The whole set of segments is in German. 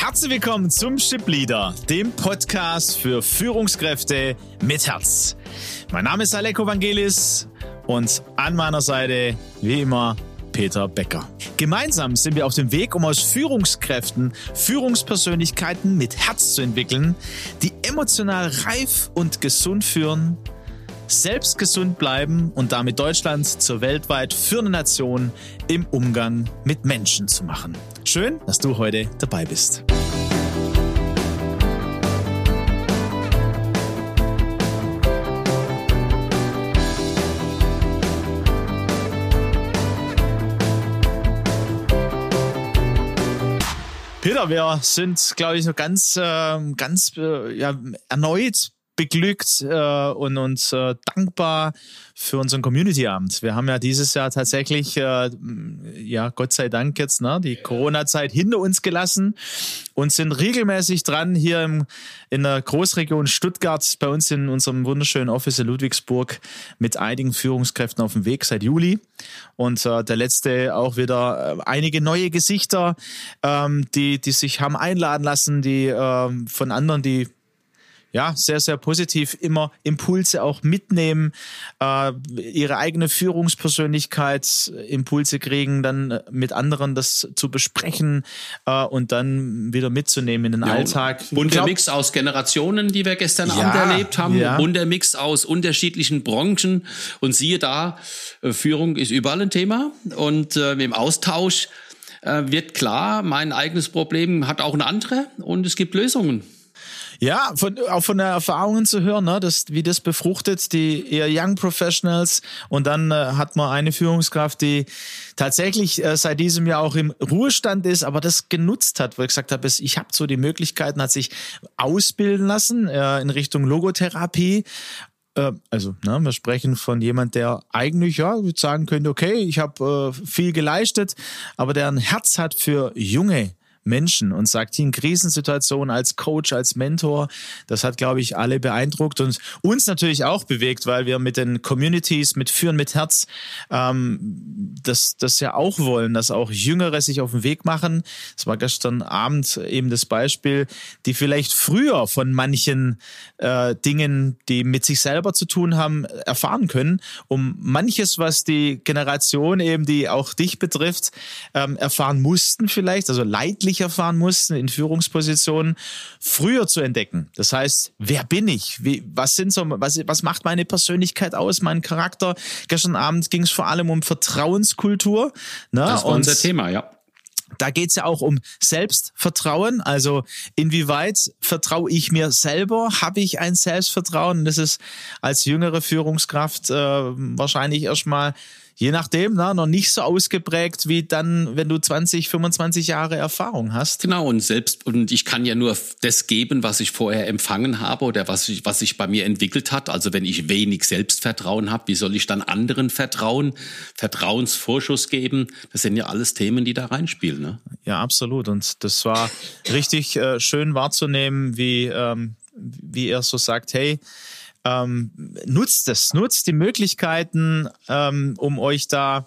Herzlich willkommen zum Ship Leader, dem Podcast für Führungskräfte mit Herz. Mein Name ist Aleko Vangelis und an meiner Seite, wie immer, Peter Becker. Gemeinsam sind wir auf dem Weg, um aus Führungskräften Führungspersönlichkeiten mit Herz zu entwickeln, die emotional reif und gesund führen, selbst gesund bleiben und damit Deutschland zur weltweit führenden Nation im Umgang mit Menschen zu machen. Schön, dass du heute dabei bist. Peter, wir sind, glaube ich, so ganz, äh, ganz äh, ja, erneut beglückt äh, und uns äh, dankbar für unseren Community-Abend. Wir haben ja dieses Jahr tatsächlich, äh, ja, Gott sei Dank jetzt, ne, die Corona-Zeit hinter uns gelassen und sind regelmäßig dran, hier im, in der Großregion Stuttgart, bei uns in unserem wunderschönen Office in Ludwigsburg, mit einigen Führungskräften auf dem Weg seit Juli. Und äh, der letzte auch wieder äh, einige neue Gesichter, ähm, die, die sich haben einladen lassen, die äh, von anderen, die ja, sehr, sehr positiv immer Impulse auch mitnehmen, äh, ihre eigene Führungspersönlichkeit Impulse kriegen, dann mit anderen das zu besprechen äh, und dann wieder mitzunehmen in den ja, Alltag. Bunter Mix aus Generationen, die wir gestern ja, Abend erlebt haben, ja. bunter Mix aus unterschiedlichen Branchen und siehe da, äh, Führung ist überall ein Thema und äh, im Austausch äh, wird klar, mein eigenes Problem hat auch ein andere und es gibt Lösungen. Ja, von, auch von der Erfahrungen zu hören, ne, das, wie das befruchtet, die eher Young Professionals. Und dann äh, hat man eine Führungskraft, die tatsächlich äh, seit diesem Jahr auch im Ruhestand ist, aber das genutzt hat, wo ich gesagt habe, ich habe so die Möglichkeiten, hat sich ausbilden lassen äh, in Richtung Logotherapie äh, also ne, wir sprechen von jemand, der eigentlich ja sagen könnte, okay, ich habe äh, viel geleistet, aber der ein Herz hat für junge Menschen und sagt in Krisensituationen als Coach, als Mentor. Das hat, glaube ich, alle beeindruckt und uns natürlich auch bewegt, weil wir mit den Communities, mit Führen mit Herz, ähm, das, das ja auch wollen, dass auch Jüngere sich auf den Weg machen. Das war gestern Abend eben das Beispiel, die vielleicht früher von manchen äh, Dingen, die mit sich selber zu tun haben, erfahren können, um manches, was die Generation eben, die auch dich betrifft, ähm, erfahren mussten vielleicht, also leidlich ich erfahren mussten in Führungspositionen, früher zu entdecken. Das heißt, wer bin ich? Wie, was sind so, was, was macht meine Persönlichkeit aus, mein Charakter? Gestern Abend ging es vor allem um Vertrauenskultur. Ne? Das war Und unser Thema, ja. Da geht's ja auch um Selbstvertrauen. Also inwieweit vertraue ich mir selber? Habe ich ein Selbstvertrauen? Das ist als jüngere Führungskraft äh, wahrscheinlich erstmal je nachdem, na, noch nicht so ausgeprägt wie dann, wenn du 20, 25 Jahre Erfahrung hast. Genau, und selbst, und ich kann ja nur das geben, was ich vorher empfangen habe oder was, ich, was sich bei mir entwickelt hat. Also wenn ich wenig Selbstvertrauen habe, wie soll ich dann anderen vertrauen, Vertrauensvorschuss geben? Das sind ja alles Themen, die da reinspielen. Ne? Ja, absolut. Und das war richtig äh, schön wahrzunehmen, wie, ähm, wie er so sagt, hey, ähm, nutzt es, nutzt die Möglichkeiten, ähm, um euch da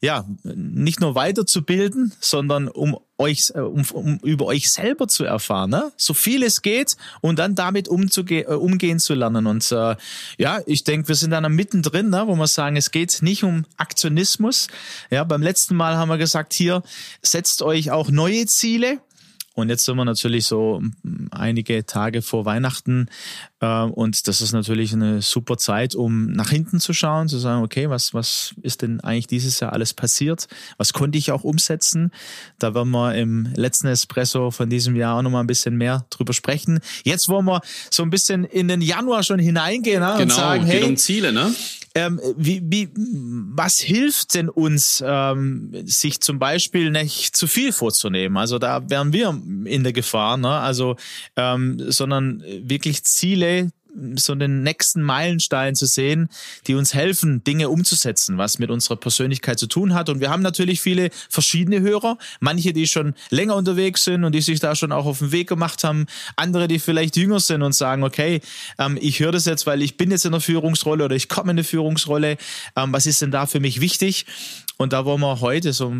ja nicht nur weiterzubilden, sondern um euch, äh, um, um über euch selber zu erfahren, ne? so viel es geht und dann damit umzuge äh, umgehen zu lernen. Und äh, ja, ich denke, wir sind dann mittendrin, ne? wo wir sagen, es geht nicht um Aktionismus. Ja, beim letzten Mal haben wir gesagt, hier setzt euch auch neue Ziele und jetzt sind wir natürlich so einige Tage vor Weihnachten und das ist natürlich eine super Zeit, um nach hinten zu schauen, zu sagen, okay, was, was ist denn eigentlich dieses Jahr alles passiert? Was konnte ich auch umsetzen? Da werden wir im letzten Espresso von diesem Jahr auch nochmal ein bisschen mehr drüber sprechen. Jetzt wollen wir so ein bisschen in den Januar schon hineingehen ne? genau, und sagen, hey, um Ziele, ne? Ähm, wie, wie, was hilft denn uns, ähm, sich zum Beispiel nicht zu viel vorzunehmen? Also da wären wir in der Gefahr, ne? Also, ähm, sondern wirklich Ziele, so den nächsten Meilenstein zu sehen, die uns helfen, Dinge umzusetzen, was mit unserer Persönlichkeit zu tun hat. Und wir haben natürlich viele verschiedene Hörer, manche, die schon länger unterwegs sind und die sich da schon auch auf den Weg gemacht haben, andere, die vielleicht jünger sind und sagen, okay, ähm, ich höre das jetzt, weil ich bin jetzt in der Führungsrolle oder ich komme in eine Führungsrolle. Ähm, was ist denn da für mich wichtig? Und da wollen wir heute so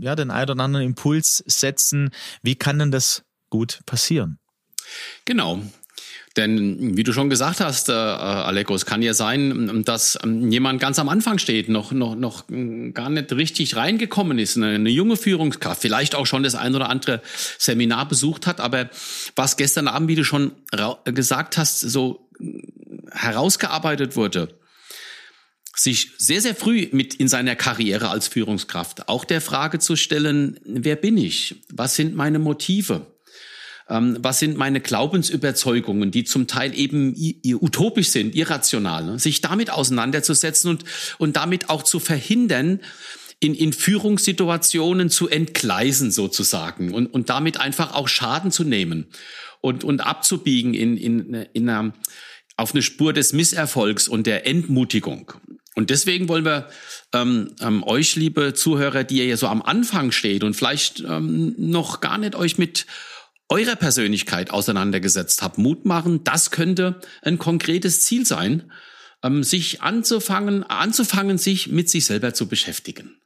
ja, den einen oder anderen Impuls setzen. Wie kann denn das gut passieren. Genau. Denn wie du schon gesagt hast, äh, Aleko, es kann ja sein, dass ähm, jemand ganz am Anfang steht, noch, noch, noch gar nicht richtig reingekommen ist, eine, eine junge Führungskraft, vielleicht auch schon das ein oder andere Seminar besucht hat, aber was gestern Abend, wie du schon gesagt hast, so herausgearbeitet wurde, sich sehr, sehr früh mit in seiner Karriere als Führungskraft auch der Frage zu stellen, wer bin ich? Was sind meine Motive? Ähm, was sind meine Glaubensüberzeugungen, die zum Teil eben utopisch sind, irrational, ne? sich damit auseinanderzusetzen und, und damit auch zu verhindern, in, in Führungssituationen zu entgleisen sozusagen und, und damit einfach auch Schaden zu nehmen und, und abzubiegen in, in, in einer, auf eine Spur des Misserfolgs und der Entmutigung. Und deswegen wollen wir ähm, ähm, euch, liebe Zuhörer, die ihr ja so am Anfang steht und vielleicht ähm, noch gar nicht euch mit eurer Persönlichkeit auseinandergesetzt habt, Mut machen, das könnte ein konkretes Ziel sein, ähm, sich anzufangen, anzufangen, sich mit sich selber zu beschäftigen.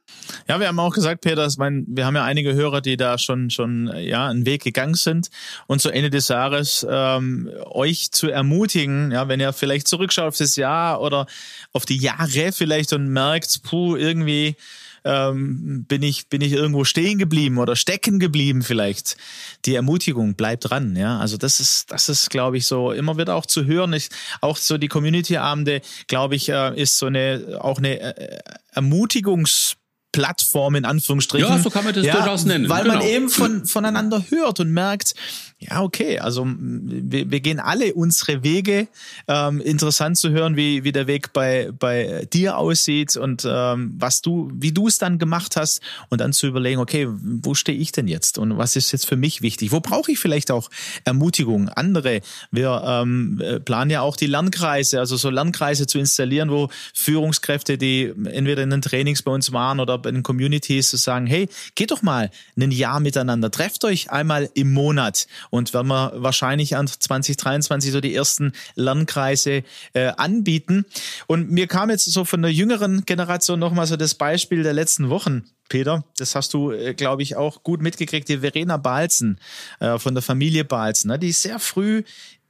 Ja, wir haben auch gesagt, Peter, ich meine, wir haben ja einige Hörer, die da schon schon ja einen Weg gegangen sind und zu Ende des Jahres ähm, euch zu ermutigen, ja, wenn ihr vielleicht zurückschaut auf das Jahr oder auf die Jahre vielleicht und merkt, puh, irgendwie ähm, bin ich bin ich irgendwo stehen geblieben oder stecken geblieben vielleicht. Die Ermutigung bleibt dran, ja. Also das ist das ist glaube ich so immer wieder auch zu hören. Ich, auch so die Community Abende, glaube ich, äh, ist so eine auch eine äh, Ermutigungs Plattform in Anführungsstrichen. Ja, so kann man das ja, durchaus nennen. Weil genau. man eben von, voneinander hört und merkt, ja, okay, also wir, wir gehen alle unsere Wege. Ähm, interessant zu hören, wie, wie der Weg bei, bei dir aussieht und ähm, was du, wie du es dann gemacht hast und dann zu überlegen, okay, wo stehe ich denn jetzt und was ist jetzt für mich wichtig? Wo brauche ich vielleicht auch Ermutigung? Andere, wir ähm, planen ja auch die Lernkreise, also so Lernkreise zu installieren, wo Führungskräfte, die entweder in den Trainings bei uns waren oder bei den Communities, zu sagen, hey, geht doch mal ein Jahr miteinander, trefft euch einmal im Monat und werden wir wahrscheinlich an 2023 so die ersten Lernkreise äh, anbieten. Und mir kam jetzt so von der jüngeren Generation nochmal so das Beispiel der letzten Wochen. Peter, das hast du, äh, glaube ich, auch gut mitgekriegt, die Verena Balzen äh, von der Familie Balzen, ne, die sehr früh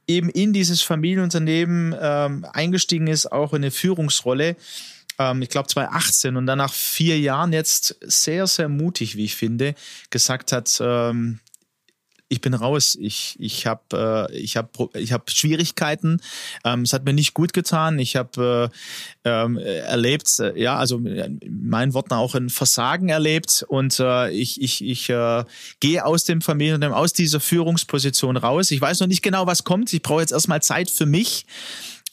eben in dieses Familienunternehmen ähm, eingestiegen ist, auch in eine Führungsrolle ähm, ich glaube 2018 und dann nach vier Jahren jetzt sehr, sehr mutig, wie ich finde, gesagt hat, ähm, ich bin raus. Ich, ich habe äh, ich hab, ich hab Schwierigkeiten. Ähm, es hat mir nicht gut getan. Ich habe äh, ähm, erlebt, äh, ja, also in meinen Worten auch ein Versagen erlebt. Und äh, ich, ich, ich äh, gehe aus dem Familienunternehmen, aus dieser Führungsposition raus. Ich weiß noch nicht genau, was kommt. Ich brauche jetzt erstmal Zeit für mich.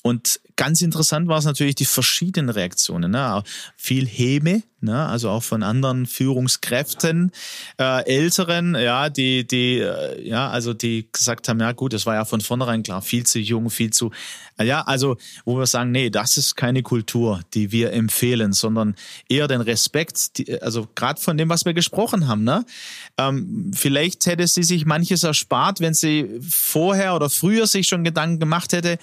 Und ganz interessant war es natürlich die verschiedenen Reaktionen. Ne? Viel Häme, ne? also auch von anderen Führungskräften, äh, Älteren, ja, die, die, äh, ja, also die gesagt haben, ja gut, das war ja von vornherein klar, viel zu jung, viel zu, ja, also wo wir sagen, nee, das ist keine Kultur, die wir empfehlen, sondern eher den Respekt, die, also gerade von dem, was wir gesprochen haben. Ne? Ähm, vielleicht hätte sie sich manches erspart, wenn sie vorher oder früher sich schon Gedanken gemacht hätte,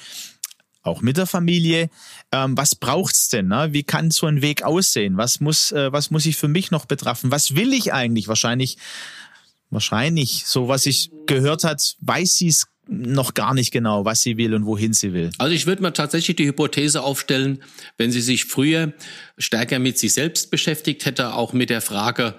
auch mit der Familie. Ähm, was braucht's denn? Ne? Wie kann so ein Weg aussehen? Was muss, äh, was muss ich für mich noch betrachten? Was will ich eigentlich? Wahrscheinlich, wahrscheinlich, so was ich gehört hat, weiß sie es noch gar nicht genau, was sie will und wohin sie will. Also ich würde mir tatsächlich die Hypothese aufstellen, wenn sie sich früher stärker mit sich selbst beschäftigt hätte, auch mit der Frage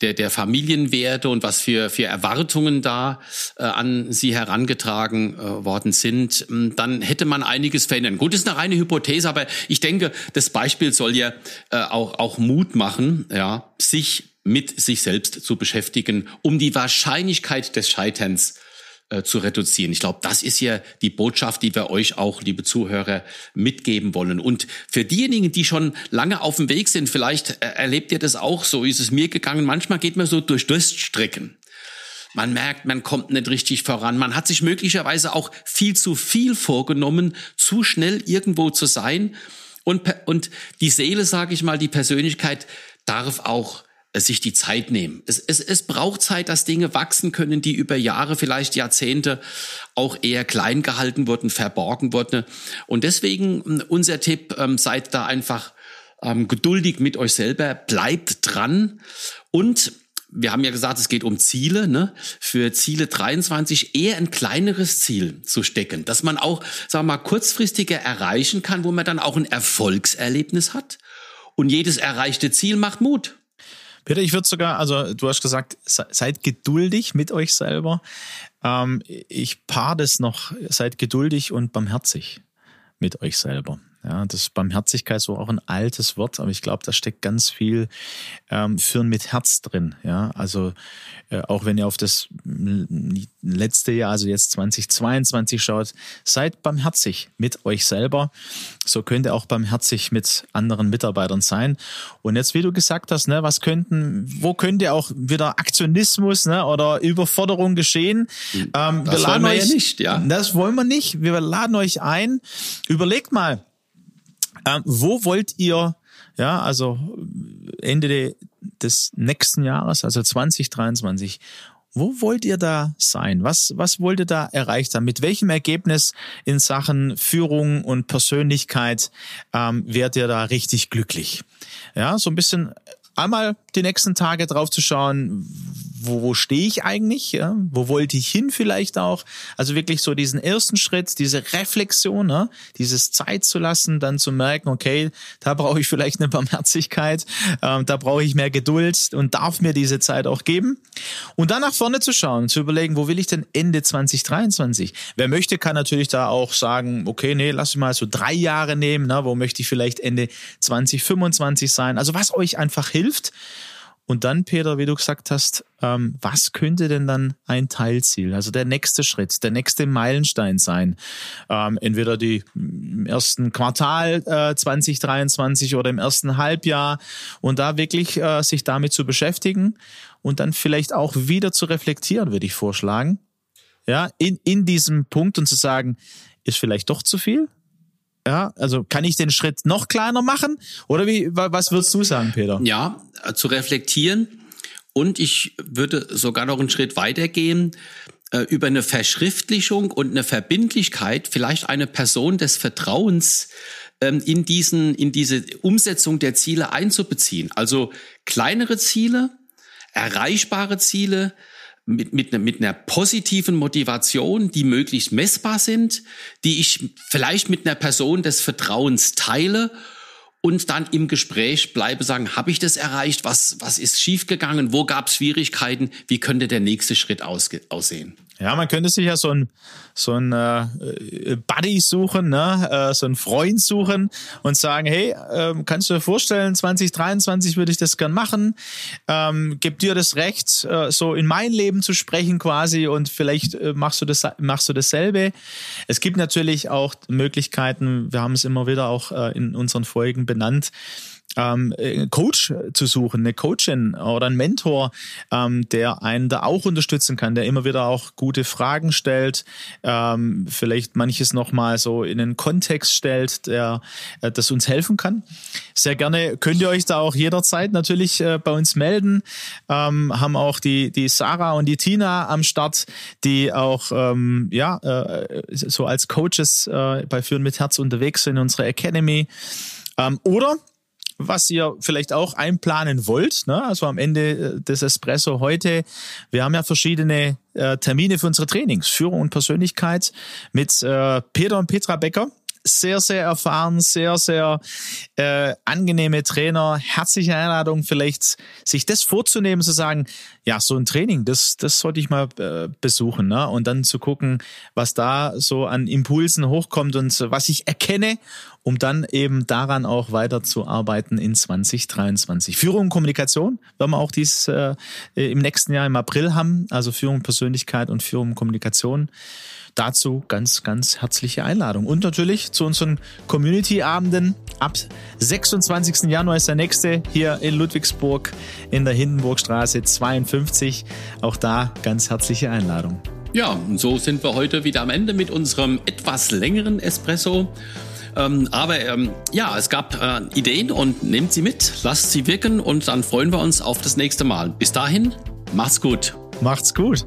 der, der Familienwerte und was für, für Erwartungen da äh, an sie herangetragen äh, worden sind, ähm, dann hätte man einiges verändern. Gut, ist eine reine Hypothese, aber ich denke, das Beispiel soll ja äh, auch, auch Mut machen, ja, sich mit sich selbst zu beschäftigen, um die Wahrscheinlichkeit des Scheiterns äh, zu reduzieren. Ich glaube, das ist ja die Botschaft, die wir euch auch, liebe Zuhörer, mitgeben wollen. Und für diejenigen, die schon lange auf dem Weg sind, vielleicht äh, erlebt ihr das auch so, ist es mir gegangen. Manchmal geht man so durch Durststrecken. Man merkt, man kommt nicht richtig voran. Man hat sich möglicherweise auch viel zu viel vorgenommen, zu schnell irgendwo zu sein. Und, und die Seele, sage ich mal, die Persönlichkeit darf auch sich die Zeit nehmen. Es, es, es braucht Zeit, dass Dinge wachsen können, die über Jahre, vielleicht Jahrzehnte auch eher klein gehalten wurden, verborgen wurden. Und deswegen ähm, unser Tipp, ähm, seid da einfach ähm, geduldig mit euch selber, bleibt dran und wir haben ja gesagt, es geht um Ziele, ne? für Ziele 23 eher ein kleineres Ziel zu stecken, dass man auch, sagen wir mal, kurzfristiger erreichen kann, wo man dann auch ein Erfolgserlebnis hat. Und jedes erreichte Ziel macht Mut. Peter, ich würde sogar, also du hast gesagt, seid geduldig mit euch selber. Ähm, ich paar das noch, seid geduldig und barmherzig mit euch selber. Ja, das Barmherzigkeit ist auch ein altes Wort, aber ich glaube, da steckt ganz viel ähm, Führen mit Herz drin. Ja, also äh, auch wenn ihr auf das letzte Jahr, also jetzt 2022 schaut, seid barmherzig mit euch selber. So könnt ihr auch barmherzig mit anderen Mitarbeitern sein. Und jetzt, wie du gesagt hast, ne, was könnten, wo könnte auch wieder Aktionismus ne, oder Überforderung geschehen? Ähm, das wollen wir euch, ja nicht, ja. Das wollen wir nicht. Wir laden euch ein. Überlegt mal, ähm, wo wollt ihr, ja, also Ende de, des nächsten Jahres, also 2023, wo wollt ihr da sein? Was, was wollt ihr da erreicht haben? Mit welchem Ergebnis in Sachen Führung und Persönlichkeit ähm, werdet ihr da richtig glücklich? Ja, so ein bisschen einmal die nächsten Tage drauf zu schauen, wo, wo stehe ich eigentlich? Ja? Wo wollte ich hin vielleicht auch? Also wirklich so diesen ersten Schritt, diese Reflexion, ne? dieses Zeit zu lassen, dann zu merken, okay, da brauche ich vielleicht eine Barmherzigkeit, ähm, da brauche ich mehr Geduld und darf mir diese Zeit auch geben. Und dann nach vorne zu schauen, zu überlegen, wo will ich denn Ende 2023? Wer möchte, kann natürlich da auch sagen, okay, nee, lass mich mal so drei Jahre nehmen, ne? wo möchte ich vielleicht Ende 2025 sein? Also was euch einfach hilft. Und dann, Peter, wie du gesagt hast, ähm, was könnte denn dann ein Teilziel, also der nächste Schritt, der nächste Meilenstein sein? Ähm, entweder die im ersten Quartal äh, 2023 oder im ersten Halbjahr und da wirklich äh, sich damit zu beschäftigen und dann vielleicht auch wieder zu reflektieren, würde ich vorschlagen. Ja, in, in diesem Punkt und zu sagen, ist vielleicht doch zu viel? Ja, also kann ich den Schritt noch kleiner machen? Oder wie, was würdest du sagen, Peter? Ja, äh, zu reflektieren. Und ich würde sogar noch einen Schritt weitergehen äh, über eine Verschriftlichung und eine Verbindlichkeit, vielleicht eine Person des Vertrauens ähm, in diesen, in diese Umsetzung der Ziele einzubeziehen. Also kleinere Ziele, erreichbare Ziele, mit, mit, ne, mit einer positiven Motivation, die möglichst messbar sind, die ich vielleicht mit einer Person des Vertrauens teile und dann im Gespräch bleibe, sagen, habe ich das erreicht? Was, was ist schiefgegangen? Wo gab es Schwierigkeiten? Wie könnte der nächste Schritt aussehen? Ja, man könnte sich ja so ein, so ein äh, Buddy suchen, ne? äh, so ein Freund suchen und sagen, hey, äh, kannst du dir vorstellen, 2023 würde ich das gern machen, ähm, gib dir das Recht, äh, so in mein Leben zu sprechen quasi und vielleicht äh, machst du das machst du dasselbe. Es gibt natürlich auch Möglichkeiten, wir haben es immer wieder auch äh, in unseren Folgen benannt, ähm, Coach zu suchen, eine Coachin oder ein Mentor, ähm, der einen da auch unterstützen kann, der immer wieder auch gute Fragen stellt, ähm, vielleicht manches nochmal so in einen Kontext stellt, der äh, das uns helfen kann. Sehr gerne könnt ihr euch da auch jederzeit natürlich äh, bei uns melden. Ähm, haben auch die, die Sarah und die Tina am Start, die auch ähm, ja äh, so als Coaches äh, bei Führen mit Herz unterwegs sind in unserer Academy. Ähm, oder was ihr vielleicht auch einplanen wollt. Ne? Also am Ende äh, des Espresso heute, wir haben ja verschiedene äh, Termine für unsere Trainings, Führung und Persönlichkeit mit äh, Peter und Petra Becker sehr, sehr erfahren, sehr, sehr äh, angenehme Trainer. Herzliche Einladung, vielleicht sich das vorzunehmen, zu sagen, ja, so ein Training, das, das sollte ich mal äh, besuchen. Ne? Und dann zu gucken, was da so an Impulsen hochkommt und was ich erkenne, um dann eben daran auch weiterzuarbeiten in 2023. Führung und Kommunikation werden wir auch dies äh, im nächsten Jahr im April haben, also Führung, Persönlichkeit und Führung und Kommunikation dazu ganz, ganz herzliche Einladung. Und natürlich zu unseren Community-Abenden. Ab 26. Januar ist der nächste hier in Ludwigsburg in der Hindenburgstraße 52. Auch da ganz herzliche Einladung. Ja, und so sind wir heute wieder am Ende mit unserem etwas längeren Espresso. Ähm, aber ähm, ja, es gab äh, Ideen und nehmt sie mit, lasst sie wirken und dann freuen wir uns auf das nächste Mal. Bis dahin, macht's gut. Macht's gut.